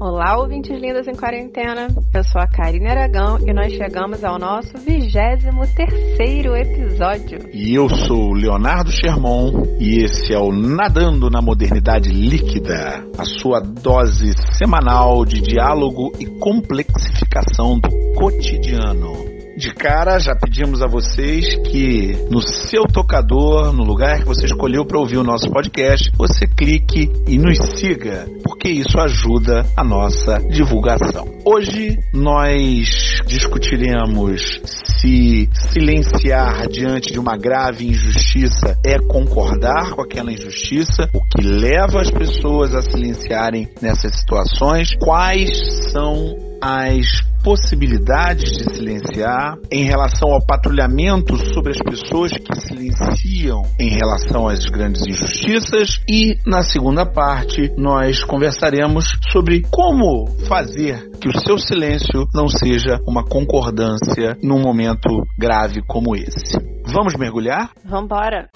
Olá, ouvintes lindas em quarentena. Eu sou a Karine Aragão e nós chegamos ao nosso 23 terceiro episódio. E eu sou Leonardo Sherman e esse é o Nadando na Modernidade Líquida, a sua dose semanal de diálogo e complexificação do cotidiano. De cara, já pedimos a vocês que no seu tocador, no lugar que você escolheu para ouvir o nosso podcast, você clique e nos siga, porque isso ajuda a nossa divulgação. Hoje nós discutiremos se silenciar diante de uma grave injustiça é concordar com aquela injustiça, o que leva as pessoas a silenciarem nessas situações, quais são as possibilidades de silenciar, em relação ao patrulhamento sobre as pessoas que silenciam em relação às grandes injustiças e na segunda parte nós conversaremos sobre como fazer que o seu silêncio não seja uma concordância num momento grave como esse. Vamos mergulhar? Vamos embora.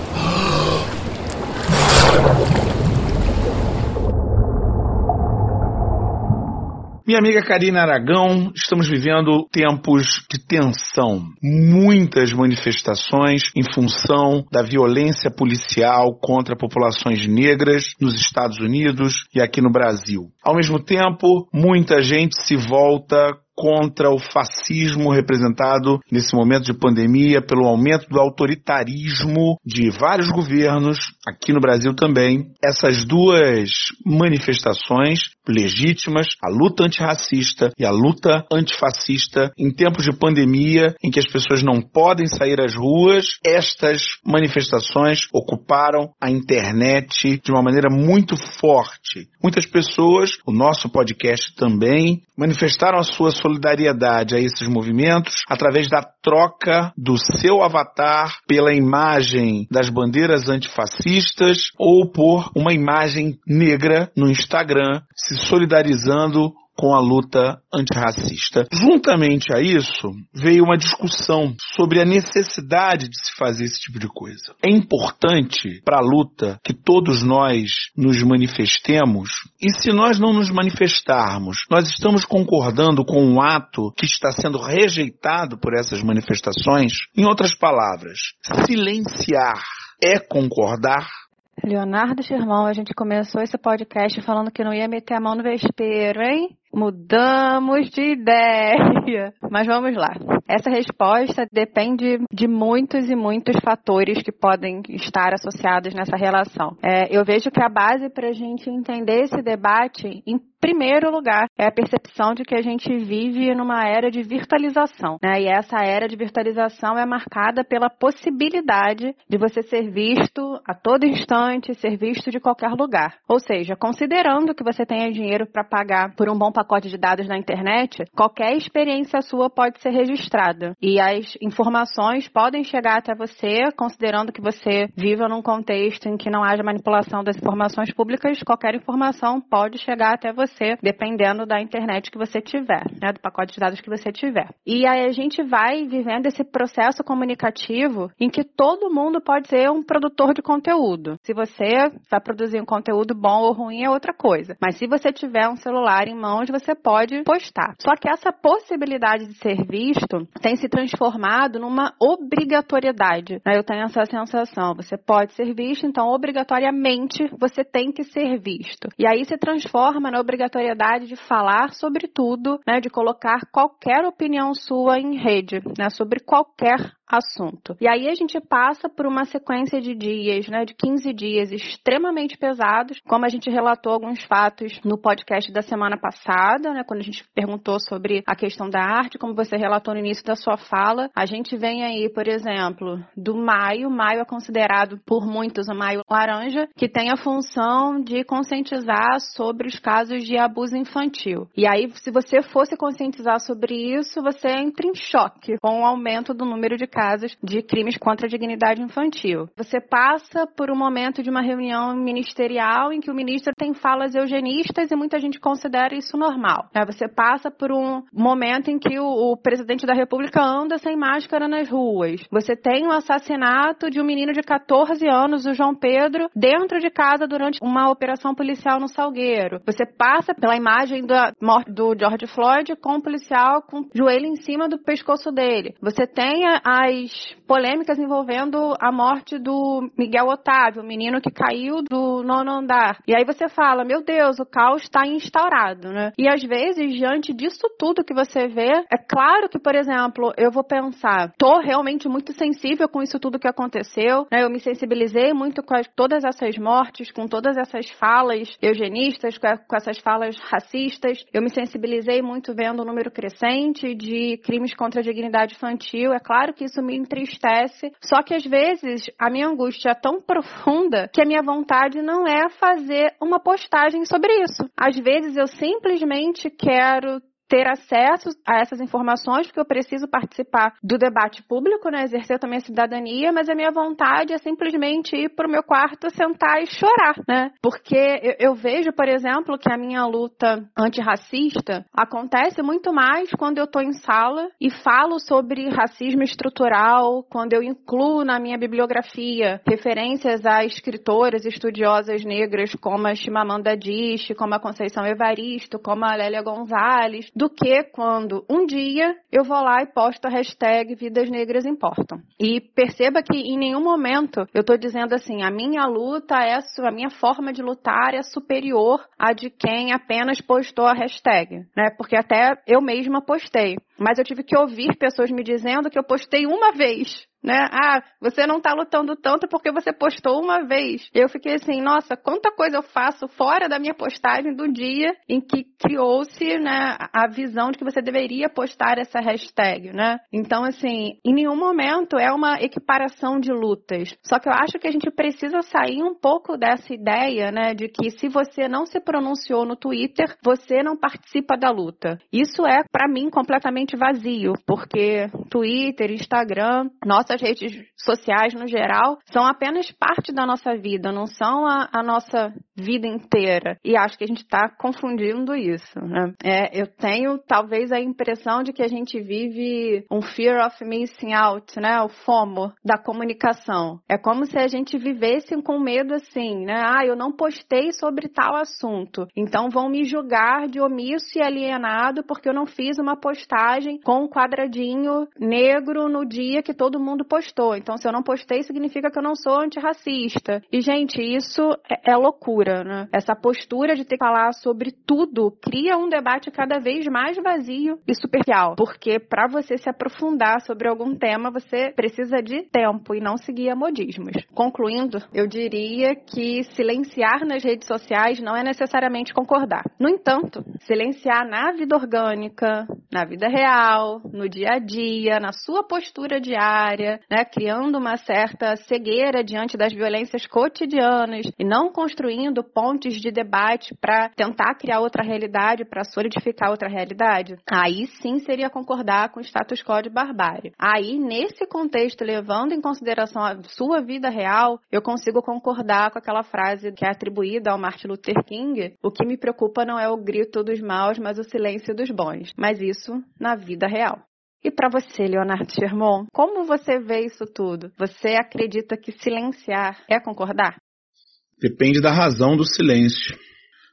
Minha amiga Karina Aragão, estamos vivendo tempos de tensão. Muitas manifestações em função da violência policial contra populações negras nos Estados Unidos e aqui no Brasil. Ao mesmo tempo, muita gente se volta contra o fascismo representado nesse momento de pandemia pelo aumento do autoritarismo de vários governos, aqui no Brasil também. Essas duas manifestações legítimas, a luta antirracista e a luta antifascista em tempos de pandemia em que as pessoas não podem sair às ruas, estas manifestações ocuparam a internet de uma maneira muito forte. Muitas pessoas, o nosso podcast também, manifestaram a sua solidariedade a esses movimentos através da troca do seu avatar pela imagem das bandeiras antifascistas ou por uma imagem negra no Instagram, se solidarizando com a luta antirracista. Juntamente a isso, veio uma discussão sobre a necessidade de se fazer esse tipo de coisa. É importante para a luta que todos nós nos manifestemos, e se nós não nos manifestarmos, nós estamos concordando com um ato que está sendo rejeitado por essas manifestações. Em outras palavras, silenciar é concordar Leonardo Germão, a gente começou esse podcast falando que não ia meter a mão no vespeiro, hein? Mudamos de ideia. Mas vamos lá. Essa resposta depende de muitos e muitos fatores que podem estar associados nessa relação. É, eu vejo que a base para a gente entender esse debate, em primeiro lugar, é a percepção de que a gente vive numa era de virtualização. Né? E essa era de virtualização é marcada pela possibilidade de você ser visto a todo instante, ser visto de qualquer lugar. Ou seja, considerando que você tenha dinheiro para pagar por um bom pacote de dados na internet, qualquer experiência sua pode ser registrada. E as informações podem chegar até você, considerando que você viva num contexto em que não haja manipulação das informações públicas, qualquer informação pode chegar até você, dependendo da internet que você tiver, né, do pacote de dados que você tiver. E aí a gente vai vivendo esse processo comunicativo em que todo mundo pode ser um produtor de conteúdo. Se você vai produzir um conteúdo bom ou ruim é outra coisa. Mas se você tiver um celular em mãos, você pode postar. Só que essa possibilidade de ser visto tem se transformado numa obrigatoriedade. Né? Eu tenho essa sensação. Você pode ser visto, então obrigatoriamente você tem que ser visto. E aí se transforma na obrigatoriedade de falar sobre tudo, né? de colocar qualquer opinião sua em rede, né? sobre qualquer assunto. E aí a gente passa por uma sequência de dias, né, de 15 dias extremamente pesados, como a gente relatou alguns fatos no podcast da semana passada, né, quando a gente perguntou sobre a questão da arte, como você relatou no início da sua fala. A gente vem aí, por exemplo, do maio, maio é considerado por muitos o maio laranja, que tem a função de conscientizar sobre os casos de abuso infantil. E aí, se você fosse conscientizar sobre isso, você entra em choque com o aumento do número de casos casos de crimes contra a dignidade infantil. Você passa por um momento de uma reunião ministerial em que o ministro tem falas eugenistas e muita gente considera isso normal. Né? Você passa por um momento em que o, presidente da República anda sem máscara nas ruas. Você tem o assassinato de um menino de 14 anos, o João Pedro, dentro de casa durante uma operação policial no Salgueiro. Você passa pela imagem da morte do George Floyd com o policial com o joelho em cima do pescoço dele. Você tem as polêmicas envolvendo a morte do Miguel Otávio, o menino que caiu do nono andar. E aí você fala, meu Deus, o caos está instaurado, né? E às vezes, diante disso tudo que você vê, é claro que, por exemplo, eu vou pensar, tô realmente muito sensível com isso tudo que aconteceu, né? Eu me sensibilizei muito com as, todas essas mortes, com todas essas falas eugenistas, com, a, com essas falas racistas. Eu me sensibilizei muito vendo o número crescente de crimes contra a dignidade infantil. É claro que isso me entristece, só que às vezes a minha angústia é tão profunda que a minha vontade não é fazer uma postagem sobre isso. Às vezes eu simplesmente quero ter acesso a essas informações, porque eu preciso participar do debate público, né, exercer também a cidadania, mas a minha vontade é simplesmente ir para o meu quarto, sentar e chorar, né? Porque eu, eu vejo, por exemplo, que a minha luta antirracista acontece muito mais quando eu estou em sala e falo sobre racismo estrutural, quando eu incluo na minha bibliografia referências a escritoras estudiosas negras como a Chimamanda Adichie, como a Conceição Evaristo, como a Lélia Gonzalez, do que quando um dia eu vou lá e posto a hashtag Vidas Negras Importam. E perceba que em nenhum momento eu estou dizendo assim, a minha luta é a minha forma de lutar é superior à de quem apenas postou a hashtag, né? Porque até eu mesma postei. Mas eu tive que ouvir pessoas me dizendo que eu postei uma vez né? Ah, você não está lutando tanto porque você postou uma vez. Eu fiquei assim, nossa, quanta coisa eu faço fora da minha postagem do dia em que criou-se, né, a visão de que você deveria postar essa hashtag, né? Então, assim, em nenhum momento é uma equiparação de lutas. Só que eu acho que a gente precisa sair um pouco dessa ideia, né, de que se você não se pronunciou no Twitter, você não participa da luta. Isso é, para mim, completamente vazio, porque Twitter, Instagram, nossa nossas redes sociais no geral são apenas parte da nossa vida, não são a, a nossa vida inteira. E acho que a gente está confundindo isso. Né? É, eu tenho talvez a impressão de que a gente vive um fear of missing out, né? O FOMO da comunicação. É como se a gente vivesse com medo assim, né? Ah, eu não postei sobre tal assunto, então vão me julgar de omisso e alienado porque eu não fiz uma postagem com um quadradinho negro no dia que todo mundo mundo postou. Então, se eu não postei, significa que eu não sou antirracista. E, gente, isso é, é loucura, né? Essa postura de ter que falar sobre tudo cria um debate cada vez mais vazio e superficial. Porque para você se aprofundar sobre algum tema, você precisa de tempo e não seguir modismos. Concluindo, eu diria que silenciar nas redes sociais não é necessariamente concordar. No entanto, silenciar na vida orgânica, na vida real, no dia a dia, na sua postura diária, né, criando uma certa cegueira diante das violências cotidianas e não construindo pontes de debate para tentar criar outra realidade, para solidificar outra realidade, aí sim seria concordar com o status quo de barbárie. Aí, nesse contexto, levando em consideração a sua vida real, eu consigo concordar com aquela frase que é atribuída ao Martin Luther King: o que me preocupa não é o grito dos maus, mas o silêncio dos bons. Mas isso na vida real. E para você, Leonardo Sherman, como você vê isso tudo? Você acredita que silenciar é concordar? Depende da razão do silêncio.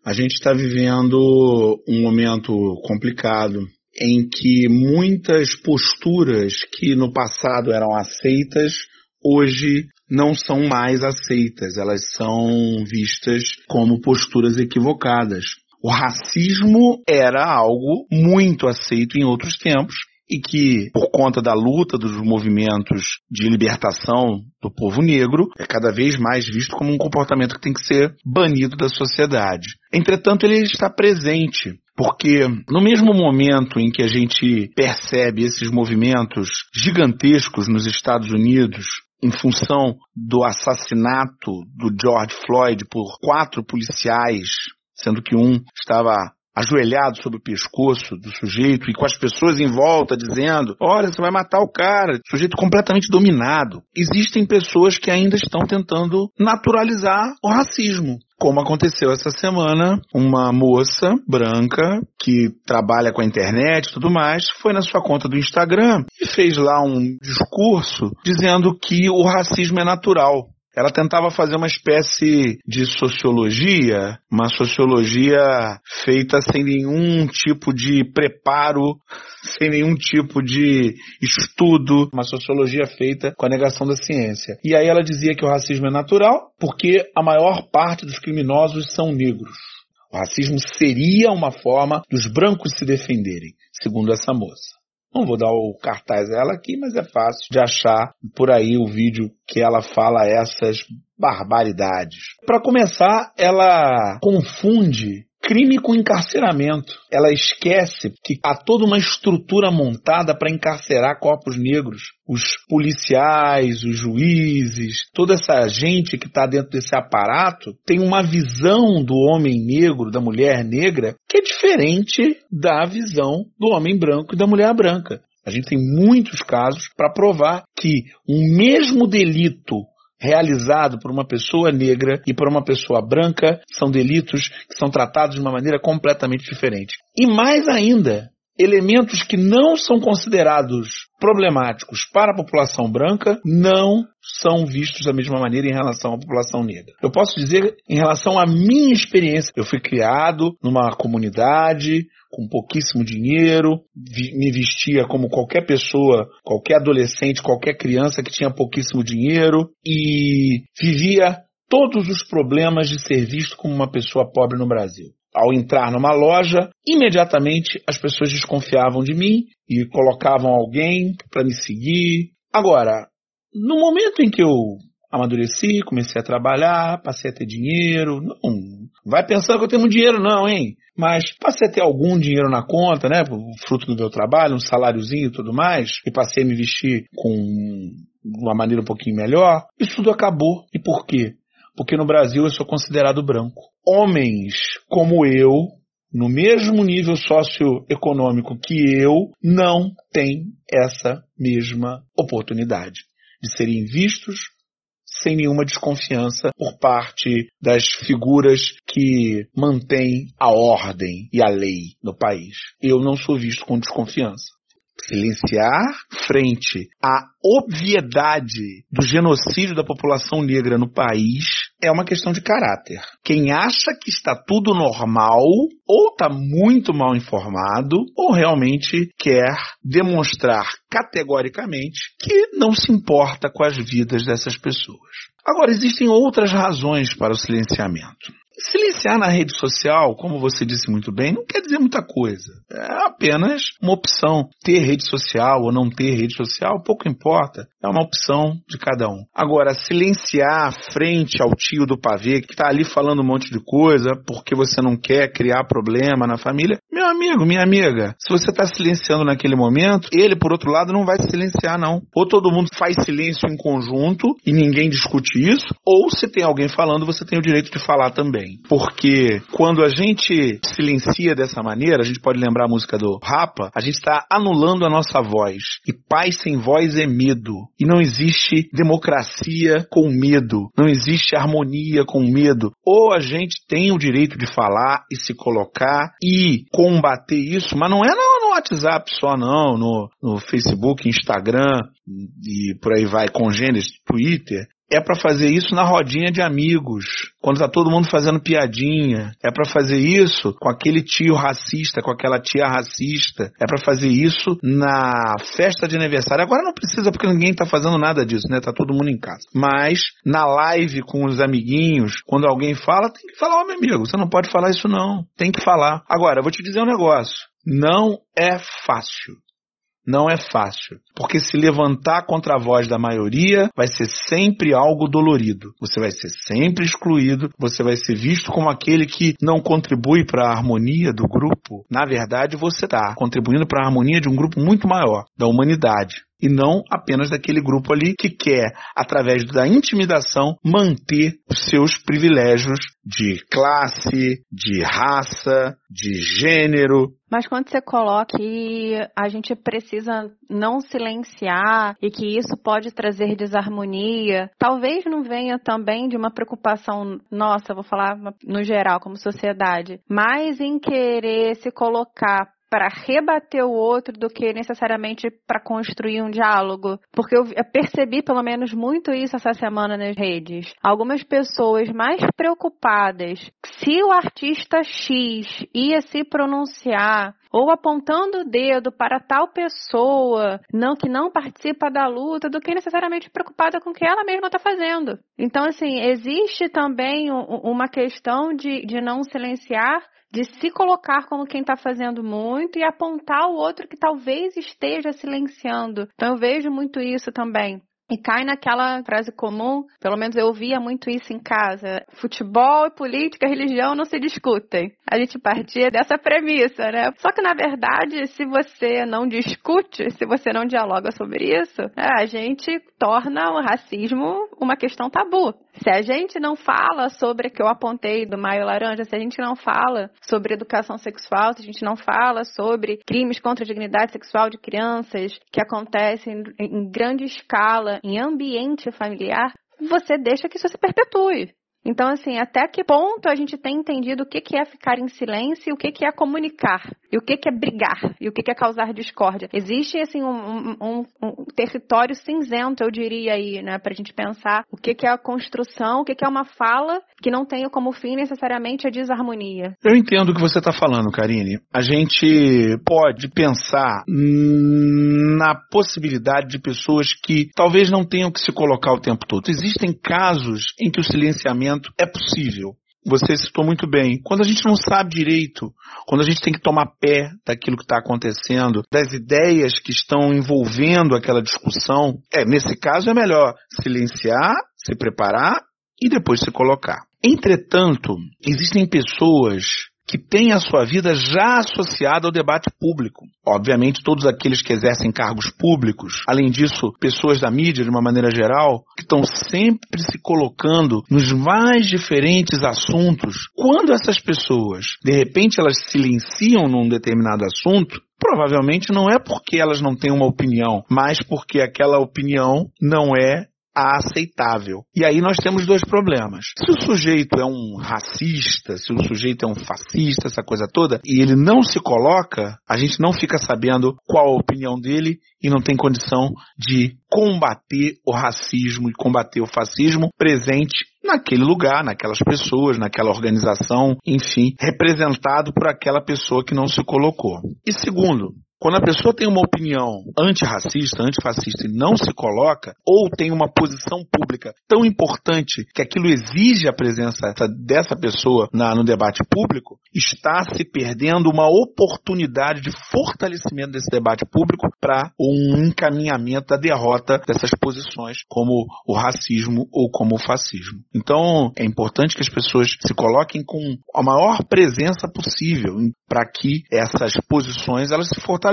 A gente está vivendo um momento complicado em que muitas posturas que no passado eram aceitas, hoje não são mais aceitas. Elas são vistas como posturas equivocadas. O racismo era algo muito aceito em outros tempos e que, por conta da luta dos movimentos de libertação do povo negro, é cada vez mais visto como um comportamento que tem que ser banido da sociedade. Entretanto, ele está presente porque no mesmo momento em que a gente percebe esses movimentos gigantescos nos Estados Unidos, em função do assassinato do George Floyd por quatro policiais, sendo que um estava ajoelhado sobre o pescoço do sujeito e com as pessoas em volta dizendo: Olha, você vai matar o cara. Sujeito completamente dominado. Existem pessoas que ainda estão tentando naturalizar o racismo como aconteceu essa semana, uma moça branca que trabalha com a internet e tudo mais, foi na sua conta do Instagram e fez lá um discurso dizendo que o racismo é natural. Ela tentava fazer uma espécie de sociologia, uma sociologia feita sem nenhum tipo de preparo, sem nenhum tipo de estudo, uma sociologia feita com a negação da ciência. E aí ela dizia que o racismo é natural porque a maior parte dos criminosos são negros. O racismo seria uma forma dos brancos se defenderem, segundo essa moça. Não vou dar o cartaz dela aqui, mas é fácil de achar por aí o vídeo que ela fala essas barbaridades. Para começar, ela confunde crime com encarceramento. Ela esquece que há toda uma estrutura montada para encarcerar corpos negros. Os policiais, os juízes, toda essa gente que está dentro desse aparato tem uma visão do homem negro, da mulher negra, que é diferente da visão do homem branco e da mulher branca. A gente tem muitos casos para provar que um mesmo delito realizado por uma pessoa negra e por uma pessoa branca são delitos que são tratados de uma maneira completamente diferente. E mais ainda, elementos que não são considerados problemáticos para a população branca não são vistos da mesma maneira em relação à população negra. Eu posso dizer em relação à minha experiência. Eu fui criado numa comunidade com pouquíssimo dinheiro, me vestia como qualquer pessoa, qualquer adolescente, qualquer criança que tinha pouquíssimo dinheiro e vivia todos os problemas de ser visto como uma pessoa pobre no Brasil. Ao entrar numa loja, imediatamente as pessoas desconfiavam de mim e colocavam alguém para me seguir. Agora, no momento em que eu amadureci, comecei a trabalhar, passei a ter dinheiro, não vai pensando que eu tenho dinheiro não, hein? Mas passei a ter algum dinheiro na conta, né? Fruto do meu trabalho, um saláriozinho e tudo mais, e passei a me vestir com uma maneira um pouquinho melhor. Isso tudo acabou. E por quê? Porque no Brasil eu sou considerado branco. Homens como eu, no mesmo nível socioeconômico que eu, não têm essa mesma oportunidade de serem vistos sem nenhuma desconfiança por parte das figuras que mantêm a ordem e a lei no país. Eu não sou visto com desconfiança silenciar frente à obviedade do genocídio da população negra no país é uma questão de caráter. Quem acha que está tudo normal ou está muito mal informado ou realmente quer demonstrar categoricamente que não se importa com as vidas dessas pessoas. Agora, existem outras razões para o silenciamento. Silenciar na rede social, como você disse muito bem, não quer dizer muita coisa. É apenas uma opção. Ter rede social ou não ter rede social, pouco importa. É uma opção de cada um. Agora, silenciar frente ao tio do pavê que está ali falando um monte de coisa porque você não quer criar problema na família, meu amigo, minha amiga, se você está silenciando naquele momento, ele, por outro lado, não vai silenciar, não. Ou todo mundo faz silêncio em conjunto e ninguém discute isso, ou se tem alguém falando, você tem o direito de falar também. Porque quando a gente silencia dessa maneira, a gente pode lembrar a música do Rapa, a gente está anulando a nossa voz. E paz sem voz é medo. E não existe democracia com medo. Não existe harmonia com medo. Ou a gente tem o direito de falar e se colocar e combater isso, mas não é no, no WhatsApp só não, no, no Facebook, Instagram e por aí vai, congêneres, Twitter é para fazer isso na rodinha de amigos, quando tá todo mundo fazendo piadinha. É para fazer isso com aquele tio racista, com aquela tia racista. É para fazer isso na festa de aniversário. Agora não precisa porque ninguém tá fazendo nada disso, né? Tá todo mundo em casa. Mas na live com os amiguinhos, quando alguém fala, tem que falar, ó, oh, meu amigo, você não pode falar isso não. Tem que falar. Agora, eu vou te dizer um negócio. Não é fácil não é fácil, porque se levantar contra a voz da maioria vai ser sempre algo dolorido. Você vai ser sempre excluído, você vai ser visto como aquele que não contribui para a harmonia do grupo. Na verdade, você está contribuindo para a harmonia de um grupo muito maior, da humanidade. E não apenas daquele grupo ali que quer, através da intimidação, manter os seus privilégios de classe, de raça, de gênero. Mas quando você coloca que a gente precisa não silenciar e que isso pode trazer desarmonia, talvez não venha também de uma preocupação nossa, vou falar no geral, como sociedade, mas em querer se colocar para rebater o outro do que necessariamente para construir um diálogo. Porque eu percebi, pelo menos, muito isso essa semana nas redes. Algumas pessoas mais preocupadas se o artista X ia se pronunciar ou apontando o dedo para tal pessoa não que não participa da luta do que necessariamente preocupada com o que ela mesma está fazendo. Então, assim, existe também uma questão de, de não silenciar de se colocar como quem está fazendo muito e apontar o outro que talvez esteja silenciando. Então eu vejo muito isso também. E cai naquela frase comum, pelo menos eu ouvia muito isso em casa: futebol, política, religião não se discutem. A gente partia dessa premissa, né? Só que na verdade, se você não discute, se você não dialoga sobre isso, é, a gente torna o racismo uma questão tabu. Se a gente não fala sobre o que eu apontei do Maio Laranja, se a gente não fala sobre educação sexual, se a gente não fala sobre crimes contra a dignidade sexual de crianças que acontecem em grande escala em ambiente familiar, você deixa que isso se perpetue. Então, assim, até que ponto a gente tem entendido o que, é ficar em silêncio o que, é comunicar, e o que, é brigar, e o que, é causar discórdia. Existe, assim, um, um, um território cinzento, eu diria aí, né, pra gente pensar o que, é a construção, o que, é uma fala que não tenha como fim necessariamente a desarmonia. Eu entendo o que você está falando, Karine. A gente pode pensar na possibilidade de pessoas que talvez não tenham que se colocar o tempo todo. Existem casos em que o silenciamento é possível. Você citou muito bem. Quando a gente não sabe direito, quando a gente tem que tomar pé daquilo que está acontecendo, das ideias que estão envolvendo aquela discussão, é nesse caso é melhor silenciar, se preparar e depois se colocar. Entretanto, existem pessoas que tem a sua vida já associada ao debate público. Obviamente, todos aqueles que exercem cargos públicos, além disso, pessoas da mídia de uma maneira geral, que estão sempre se colocando nos mais diferentes assuntos. Quando essas pessoas, de repente, elas silenciam num determinado assunto, provavelmente não é porque elas não têm uma opinião, mas porque aquela opinião não é a aceitável. E aí nós temos dois problemas. Se o sujeito é um racista, se o sujeito é um fascista, essa coisa toda, e ele não se coloca, a gente não fica sabendo qual a opinião dele e não tem condição de combater o racismo e combater o fascismo presente naquele lugar, naquelas pessoas, naquela organização, enfim, representado por aquela pessoa que não se colocou. E segundo, quando a pessoa tem uma opinião antirracista, antifascista e não se coloca, ou tem uma posição pública tão importante que aquilo exige a presença dessa pessoa na, no debate público, está se perdendo uma oportunidade de fortalecimento desse debate público para um encaminhamento da derrota dessas posições, como o racismo ou como o fascismo. Então, é importante que as pessoas se coloquem com a maior presença possível para que essas posições elas se fortaleçam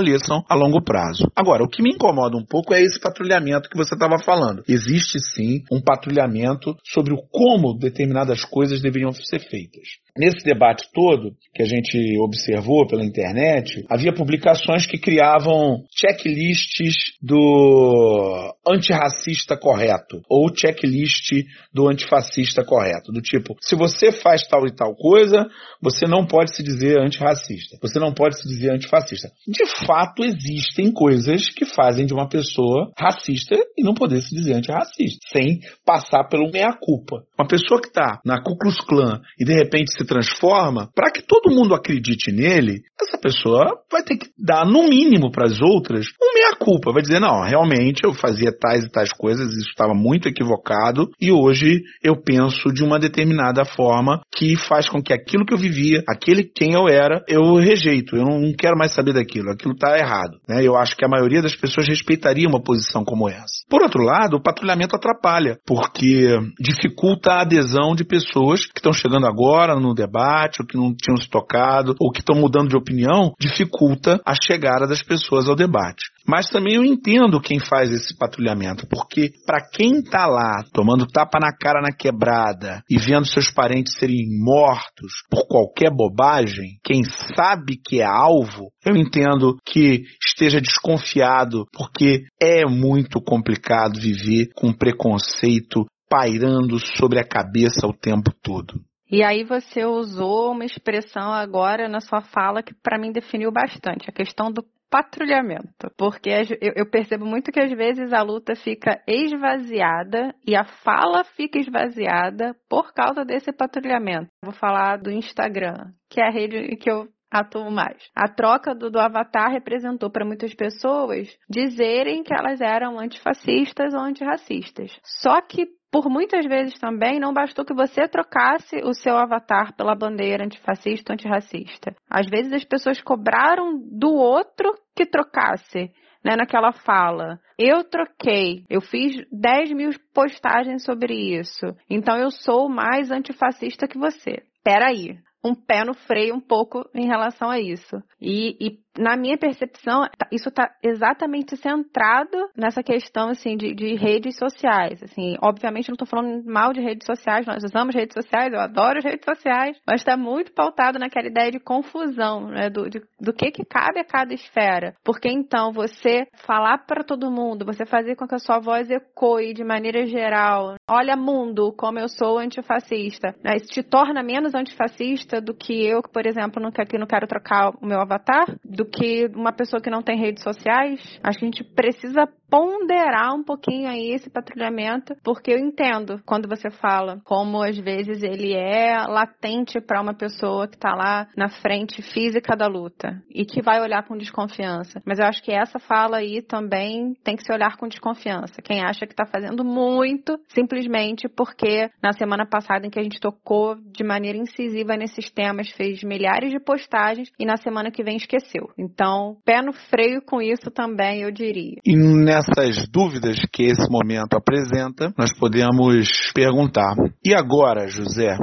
a longo prazo. Agora, o que me incomoda um pouco é esse patrulhamento que você estava falando. Existe sim um patrulhamento sobre o como determinadas coisas deveriam ser feitas. Nesse debate todo que a gente observou pela internet, havia publicações que criavam checklists do antirracista correto ou checklist do antifascista correto, do tipo, se você faz tal e tal coisa, você não pode se dizer antirracista, você não pode se dizer antifascista. De fato, existem coisas que fazem de uma pessoa racista e não poder se dizer antirracista, sem passar pelo meia-culpa. Uma pessoa que está na Ku Klux Klan e de repente se transforma, para que todo mundo acredite nele, essa pessoa vai ter que dar, no mínimo, para as outras, um meia-culpa. Vai dizer, não, realmente eu fazia tais e tais coisas, isso estava muito equivocado, e hoje eu penso de uma determinada forma que faz com que aquilo que eu vivia, aquele quem eu era, eu rejeito. Eu não quero mais saber daquilo. Aquilo está errado. Né? Eu acho que a maioria das pessoas respeitaria uma posição como essa. Por outro lado, o patrulhamento atrapalha, porque dificulta a adesão de pessoas que estão chegando agora no debate, ou que não tinham se tocado, ou que estão mudando de opinião, dificulta a chegada das pessoas ao debate. Mas também eu entendo quem faz esse patrulhamento, porque para quem tá lá tomando tapa na cara na quebrada e vendo seus parentes serem mortos por qualquer bobagem, quem sabe que é alvo, eu entendo que esteja desconfiado, porque é muito complicado viver com preconceito pairando sobre a cabeça o tempo todo. E aí você usou uma expressão agora na sua fala que para mim definiu bastante, a questão do patrulhamento. Porque eu percebo muito que às vezes a luta fica esvaziada e a fala fica esvaziada por causa desse patrulhamento. Vou falar do Instagram, que é a rede que eu atuo mais. A troca do, do avatar representou para muitas pessoas dizerem que elas eram antifascistas ou antirracistas. Só que por muitas vezes também não bastou que você trocasse o seu avatar pela bandeira antifascista ou antirracista. Às vezes as pessoas cobraram do outro que trocasse. Né, naquela fala. Eu troquei, eu fiz 10 mil postagens sobre isso, então eu sou mais antifascista que você. Peraí, um pé no freio um pouco em relação a isso. E, e na minha percepção, tá, isso está exatamente centrado nessa questão assim de, de, redes sociais. Assim, obviamente não estou falando mal de redes sociais, nós usamos redes sociais, eu adoro as redes sociais, mas está muito pautado naquela ideia de confusão, né, do, de, do que que cabe a cada esfera. Porque então você falar para todo mundo, você fazer com que a sua voz ecoe de maneira geral, olha mundo, como eu sou antifascista, né, isso te torna menos antifascista do que eu, que por exemplo, não, que não quero trocar o meu avatar, do que uma pessoa que não tem redes sociais. Acho que a gente precisa ponderar um pouquinho aí esse patrulhamento, porque eu entendo quando você fala como às vezes ele é latente para uma pessoa que está lá na frente física da luta e que vai olhar com desconfiança. Mas eu acho que essa fala aí também tem que se olhar com desconfiança. Quem acha que está fazendo muito, simplesmente porque na semana passada em que a gente tocou de maneira incisiva nesses temas, fez milhares de postagens e na semana que vem esqueceu. Então, pé no freio com isso também, eu diria. E nessas dúvidas que esse momento apresenta, nós podemos perguntar: e agora, José?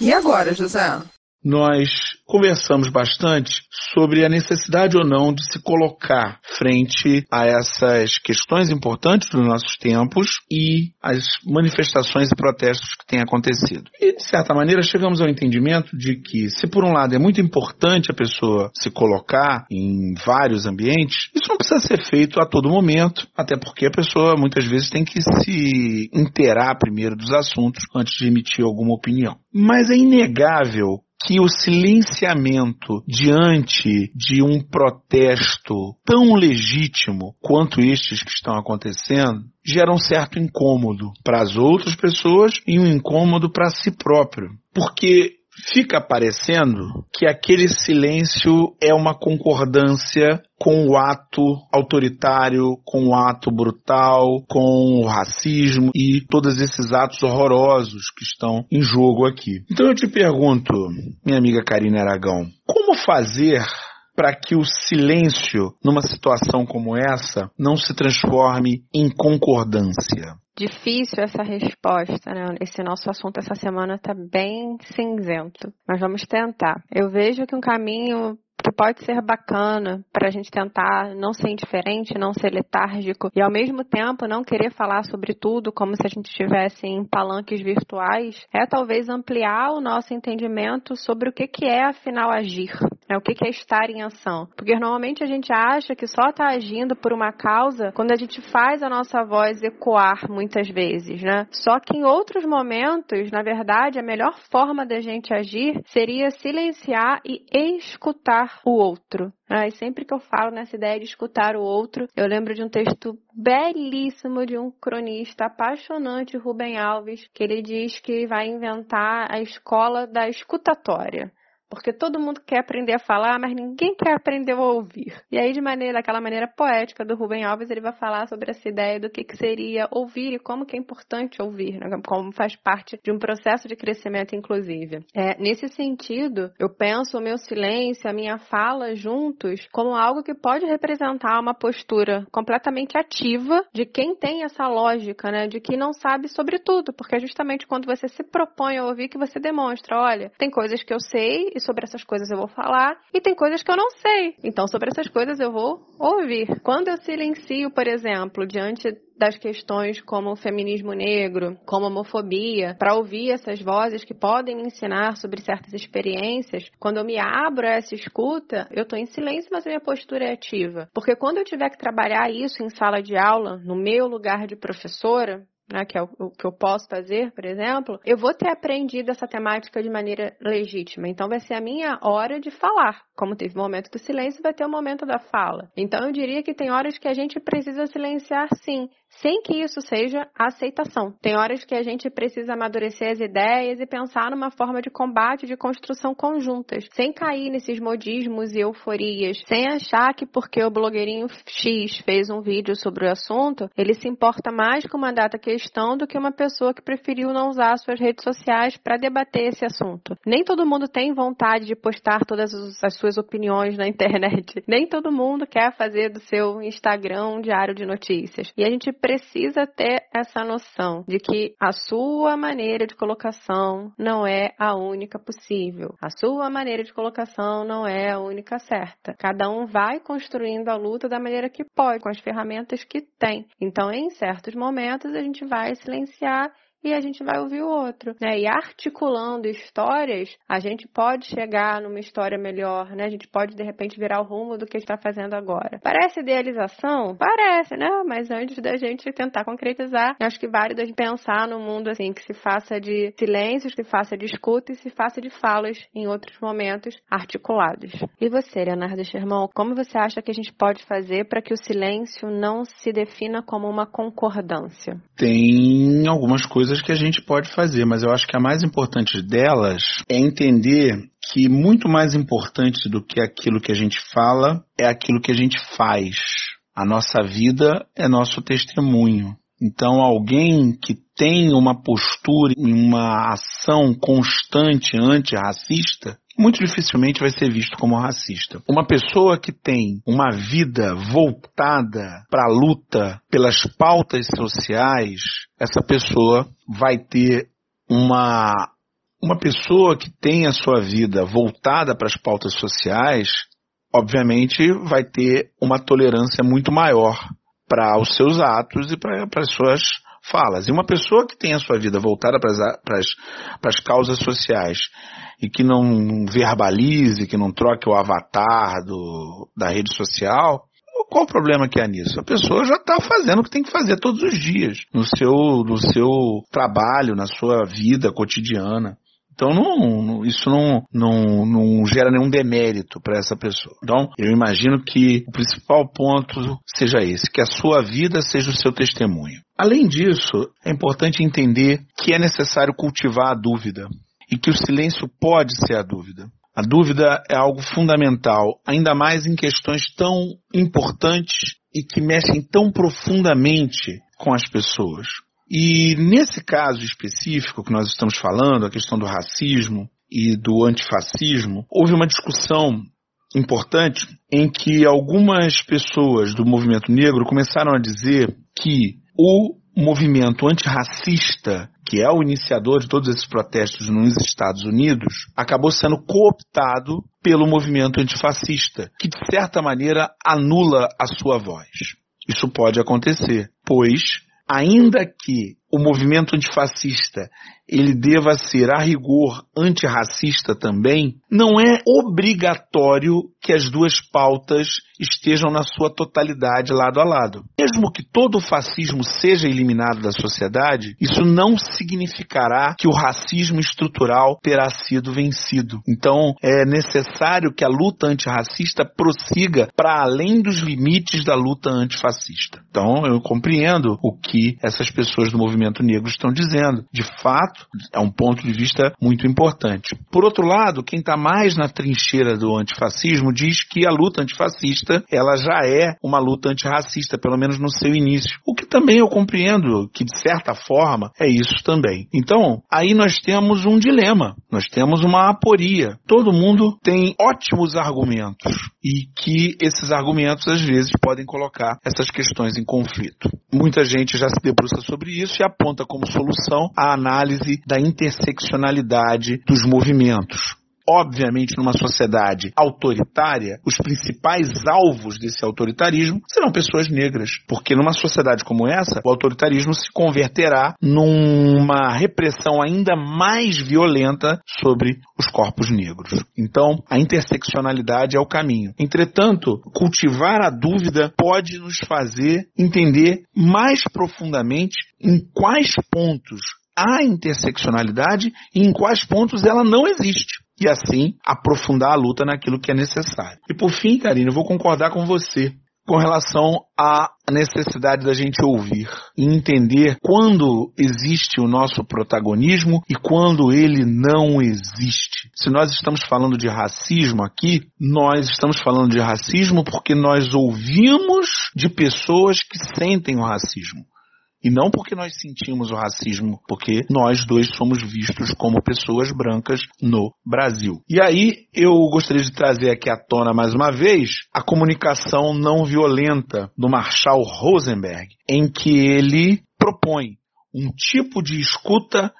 E agora, José? Nós conversamos bastante sobre a necessidade ou não de se colocar frente a essas questões importantes dos nossos tempos e as manifestações e protestos que têm acontecido. E, de certa maneira, chegamos ao entendimento de que, se por um lado é muito importante a pessoa se colocar em vários ambientes, isso não precisa ser feito a todo momento, até porque a pessoa muitas vezes tem que se inteirar primeiro dos assuntos antes de emitir alguma opinião. Mas é inegável que o silenciamento diante de um protesto tão legítimo quanto estes que estão acontecendo gera um certo incômodo para as outras pessoas e um incômodo para si próprio. Porque fica parecendo que aquele silêncio é uma concordância com o ato autoritário, com o ato brutal, com o racismo e todos esses atos horrorosos que estão em jogo aqui. Então eu te pergunto, minha amiga Karina Aragão, como fazer para que o silêncio numa situação como essa não se transforme em concordância? Difícil essa resposta, né? Esse nosso assunto essa semana está bem cinzento, mas vamos tentar. Eu vejo que um caminho que pode ser bacana para a gente tentar não ser indiferente, não ser letárgico e ao mesmo tempo não querer falar sobre tudo como se a gente estivesse em palanques virtuais, é talvez ampliar o nosso entendimento sobre o que, que é afinal agir, né? o que, é estar em ação. Porque normalmente a gente acha que só está agindo por uma causa quando a gente faz a nossa voz ecoar muitas vezes, né? Só que em outros momentos, na verdade, a melhor forma da gente agir seria silenciar e escutar o outro. Ah, e sempre que eu falo nessa ideia de escutar o outro, eu lembro de um texto belíssimo de um cronista apaixonante, Rubem Alves, que ele diz que vai inventar a escola da escutatória. Porque todo mundo quer aprender a falar, mas ninguém quer aprender a ouvir. E aí, de maneira, daquela maneira poética do Rubem Alves, ele vai falar sobre essa ideia do que, que seria ouvir e como que é importante ouvir, né? como faz parte de um processo de crescimento inclusive. É, nesse sentido, eu penso o meu silêncio, a minha fala juntos, como algo que pode representar uma postura completamente ativa de quem tem essa lógica, né? De que não sabe sobre tudo, porque é justamente quando você se propõe a ouvir que você demonstra, olha, tem coisas que eu sei e sobre essas coisas eu vou falar, e tem coisas que eu não sei. Então, sobre essas coisas eu vou ouvir. Quando eu silencio, por exemplo, diante das questões como o feminismo negro, como homofobia, para ouvir essas vozes que podem me ensinar sobre certas experiências, quando eu me abro a essa escuta, eu estou em silêncio, mas a minha postura é ativa. Porque quando eu tiver que trabalhar isso em sala de aula, no meu lugar de professora, né, que é o, o, que eu posso fazer, por exemplo, eu vou ter aprendido essa temática de maneira legítima. Então vai ser a minha hora de falar. Como teve o momento do silêncio, vai ter o momento da fala. Então eu diria que tem horas que a gente precisa silenciar sim, sem que isso seja aceitação. Tem horas que a gente precisa amadurecer as ideias e pensar numa forma de combate, de construção conjuntas, sem cair nesses modismos e euforias, sem achar que porque o blogueirinho X fez um vídeo sobre o assunto, ele se importa mais com uma data questão do que uma pessoa que preferiu não usar suas redes sociais para debater esse assunto. Nem todo mundo tem vontade de postar todas as suas opiniões na internet. Nem todo mundo quer fazer do seu Instagram um diário de notícias. E a gente precisa ter essa noção de que a sua maneira de colocação não é a única possível. A sua maneira de colocação não é a única certa. Cada um vai construindo a luta da maneira que pode, com as ferramentas que tem. Então, em certos momentos, a gente vai silenciar e a gente vai ouvir o outro, né? E articulando histórias, a gente pode chegar numa história melhor, né? A gente pode de repente virar o rumo do que está fazendo agora. Parece idealização? Parece, né? Mas antes da gente tentar concretizar, acho que válido a gente pensar no mundo assim que se faça de silêncios, que se faça de escuta e se faça de falas em outros momentos articulados. E você, Leonardo Sherman, como você acha que a gente pode fazer para que o silêncio não se defina como uma concordância? Tem algumas coisas coisas que a gente pode fazer, mas eu acho que a mais importante delas é entender que muito mais importante do que aquilo que a gente fala é aquilo que a gente faz. A nossa vida é nosso testemunho. Então, alguém que tem uma postura e uma ação constante antirracista muito dificilmente vai ser visto como racista. Uma pessoa que tem uma vida voltada para a luta pelas pautas sociais, essa pessoa vai ter uma uma pessoa que tem a sua vida voltada para as pautas sociais, obviamente vai ter uma tolerância muito maior para os seus atos e para as suas falas. E uma pessoa que tem a sua vida voltada para as, causas sociais e que não verbalize, que não troque o avatar do, da rede social, qual o problema que há nisso? A pessoa já está fazendo o que tem que fazer todos os dias, no seu, no seu trabalho, na sua vida cotidiana. Então não, isso não, não, não gera nenhum demérito para essa pessoa. Então eu imagino que o principal ponto seja esse, que a sua vida seja o seu testemunho. Além disso, é importante entender que é necessário cultivar a dúvida e que o silêncio pode ser a dúvida. A dúvida é algo fundamental, ainda mais em questões tão importantes e que mexem tão profundamente com as pessoas. E nesse caso específico que nós estamos falando, a questão do racismo e do antifascismo, houve uma discussão importante em que algumas pessoas do movimento negro começaram a dizer que o movimento antirracista, que é o iniciador de todos esses protestos nos Estados Unidos, acabou sendo cooptado pelo movimento antifascista, que de certa maneira anula a sua voz. Isso pode acontecer, pois, ainda que o movimento antifascista ele deva ser a rigor antirracista também, não é obrigatório que as duas pautas estejam na sua totalidade lado a lado. Mesmo que todo o fascismo seja eliminado da sociedade, isso não significará que o racismo estrutural terá sido vencido. Então, é necessário que a luta antirracista prossiga para além dos limites da luta antifascista. Então, eu compreendo o que essas pessoas do movimento negro estão dizendo. De fato, é um ponto de vista muito importante. Por outro lado, quem está mais na trincheira do antifascismo diz que a luta antifascista ela já é uma luta antirracista, pelo menos no seu início. O que também eu compreendo que, de certa forma, é isso também. Então, aí nós temos um dilema, nós temos uma aporia. Todo mundo tem ótimos argumentos e que esses argumentos, às vezes, podem colocar essas questões em conflito. Muita gente já se debruça sobre isso e aponta como solução a análise da interseccionalidade dos movimentos. Obviamente, numa sociedade autoritária, os principais alvos desse autoritarismo serão pessoas negras. Porque numa sociedade como essa, o autoritarismo se converterá numa repressão ainda mais violenta sobre os corpos negros. Então, a interseccionalidade é o caminho. Entretanto, cultivar a dúvida pode nos fazer entender mais profundamente em quais pontos há interseccionalidade e em quais pontos ela não existe. E assim aprofundar a luta naquilo que é necessário. E por fim, Karine, eu vou concordar com você com relação à necessidade da gente ouvir e entender quando existe o nosso protagonismo e quando ele não existe. Se nós estamos falando de racismo aqui, nós estamos falando de racismo porque nós ouvimos de pessoas que sentem o racismo. E não porque nós sentimos o racismo, porque nós dois somos vistos como pessoas brancas no Brasil. E aí eu gostaria de trazer aqui à tona mais uma vez a comunicação não violenta do Marshall Rosenberg, em que ele propõe um tipo de escuta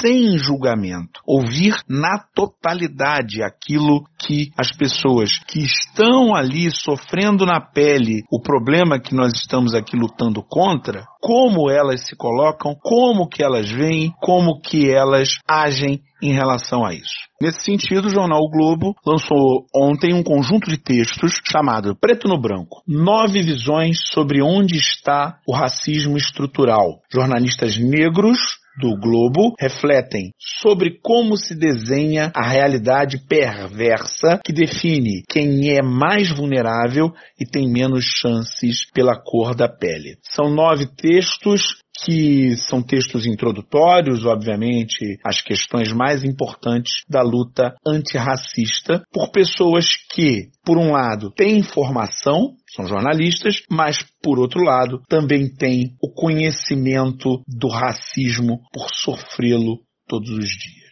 sem julgamento, ouvir na totalidade aquilo que as pessoas que estão ali sofrendo na pele o problema que nós estamos aqui lutando contra, como elas se colocam, como que elas veem, como que elas agem em relação a isso. Nesse sentido, o jornal o Globo lançou ontem um conjunto de textos chamado Preto no Branco. Nove visões sobre onde está o racismo estrutural. Jornalistas negros do Globo refletem sobre como se desenha a realidade perversa que define quem é mais vulnerável e tem menos chances pela cor da pele. São nove textos que são textos introdutórios, obviamente, às questões mais importantes da luta antirracista, por pessoas que, por um lado, têm informação, são jornalistas, mas, por outro lado, também têm o conhecimento do racismo por sofrê-lo todos os dias.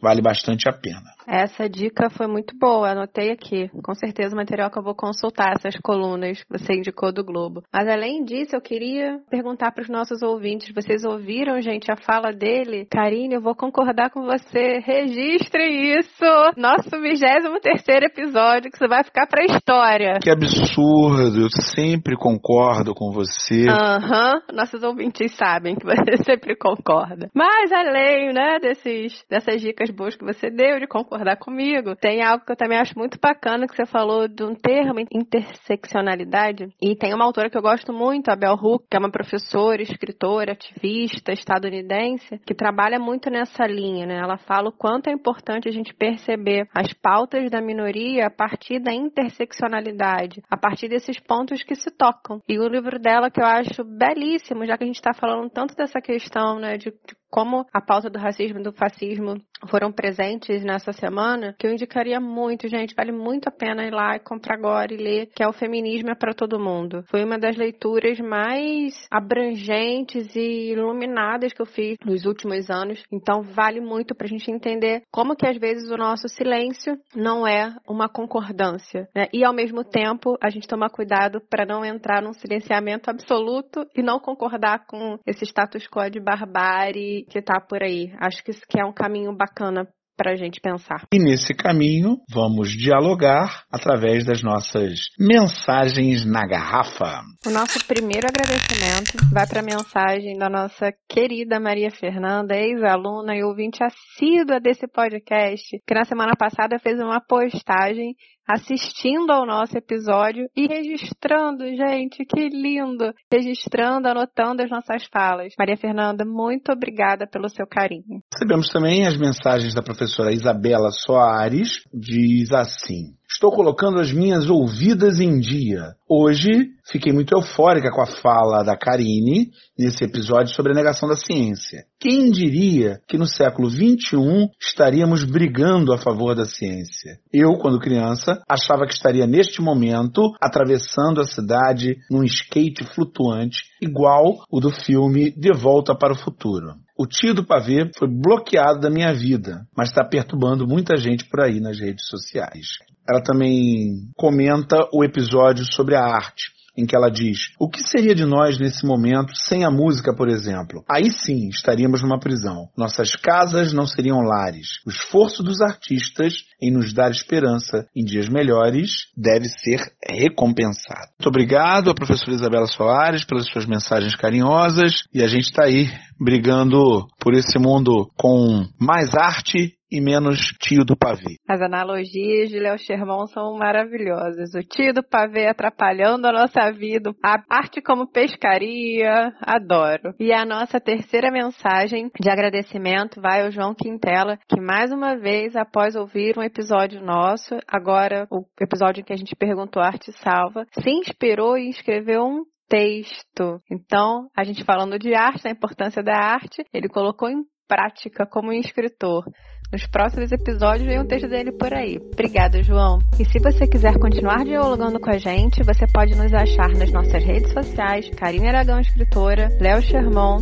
Vale bastante a pena. Essa dica foi muito boa, anotei aqui. Com certeza o material que eu vou consultar, essas colunas que você indicou do Globo. Mas além disso, eu queria perguntar para os nossos ouvintes: vocês ouviram, gente, a fala dele? Karine, eu vou concordar com você. Registre isso! Nosso 23 episódio, que você vai ficar para a história. Que absurdo! Eu sempre concordo com você. Aham, uhum. nossos ouvintes sabem que você sempre concorda. Mas além, né, desses, dessas dicas boas que você deu de concordar concordar comigo. Tem algo que eu também acho muito bacana que você falou de um termo, interseccionalidade. E tem uma autora que eu gosto muito, a Bell Hooks, que é uma professora, escritora, ativista estadunidense, que trabalha muito nessa linha, né? Ela fala o quanto é importante a gente perceber as pautas da minoria a partir da interseccionalidade, a partir desses pontos que se tocam. E o livro dela que eu acho belíssimo, já que a gente está falando tanto dessa questão, né, de, de como a pauta do racismo e do fascismo foram presentes nessa semana, que eu indicaria muito, gente, vale muito a pena ir lá e comprar agora e ler, que é o Feminismo é para Todo Mundo. Foi uma das leituras mais abrangentes e iluminadas que eu fiz nos últimos anos, então vale muito para a gente entender como que às vezes o nosso silêncio não é uma concordância, né? E ao mesmo tempo a gente toma cuidado para não entrar num silenciamento absoluto e não concordar com esse status quo de barbárie que, está por aí. Acho que isso que é um caminho bacana para a gente pensar. E nesse caminho, vamos dialogar através das nossas mensagens na garrafa. O nosso primeiro agradecimento vai para a mensagem da nossa querida Maria Fernanda, ex-aluna e ouvinte assídua desse podcast, que na semana passada fez uma postagem assistindo ao nosso episódio e registrando, gente, que lindo! Registrando, anotando as nossas falas. Maria Fernanda, muito obrigada pelo seu carinho. Recebemos também as mensagens da professora Isabela Soares, diz assim: Estou colocando as minhas ouvidas em dia. Hoje fiquei muito eufórica com a fala da Karine nesse episódio sobre a negação da ciência. Quem diria que no século XXI estaríamos brigando a favor da ciência? Eu, quando criança, achava que estaria neste momento atravessando a cidade num skate flutuante igual o do filme De Volta para o Futuro. O tio do pavê foi bloqueado da minha vida, mas está perturbando muita gente por aí nas redes sociais ela também comenta o episódio sobre a arte. em que ela diz: O que seria de nós nesse momento sem a música, por exemplo? Aí sim estaríamos numa prisão. Nossas casas não seriam lares. O esforço dos artistas em nos dar esperança em dias melhores deve ser recompensado. Muito obrigado à professora Isabela Soares pelas suas mensagens carinhosas e a gente está aí brigando por esse mundo com mais arte e menos tio do pavê. As analogias de Léo Sherman são maravilhosas. O tio do pavê atrapalhando a nossa vida, a arte como pescaria, adoro. E a nossa terceira mensagem de agradecimento vai ao João Quintela, que mais uma vez, após ouvir um episódio nosso, agora o episódio em que a gente perguntou arte salva, se inspirou e escreveu um texto. Então, a gente falando de arte, da importância da arte, ele colocou em prática como escritor. Nos próximos episódios vem um texto dele por aí. Obrigada, João. E se você quiser continuar dialogando com a gente, você pode nos achar nas nossas redes sociais, Karine Aragão Escritora, Léo Sherman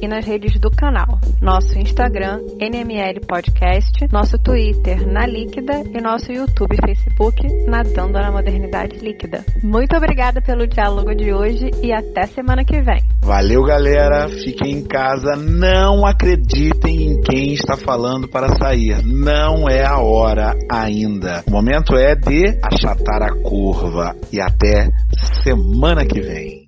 e nas redes do canal. Nosso Instagram, NML Podcast, nosso Twitter, Na Líquida e nosso YouTube e Facebook, Nadando na Modernidade Líquida. Muito obrigada pelo diálogo de hoje e até semana que vem. Valeu, galera. Fiquem em casa. Não acreditem em quem está falando para sair sair. Não é a hora ainda. O momento é de achatar a curva. E até semana que vem.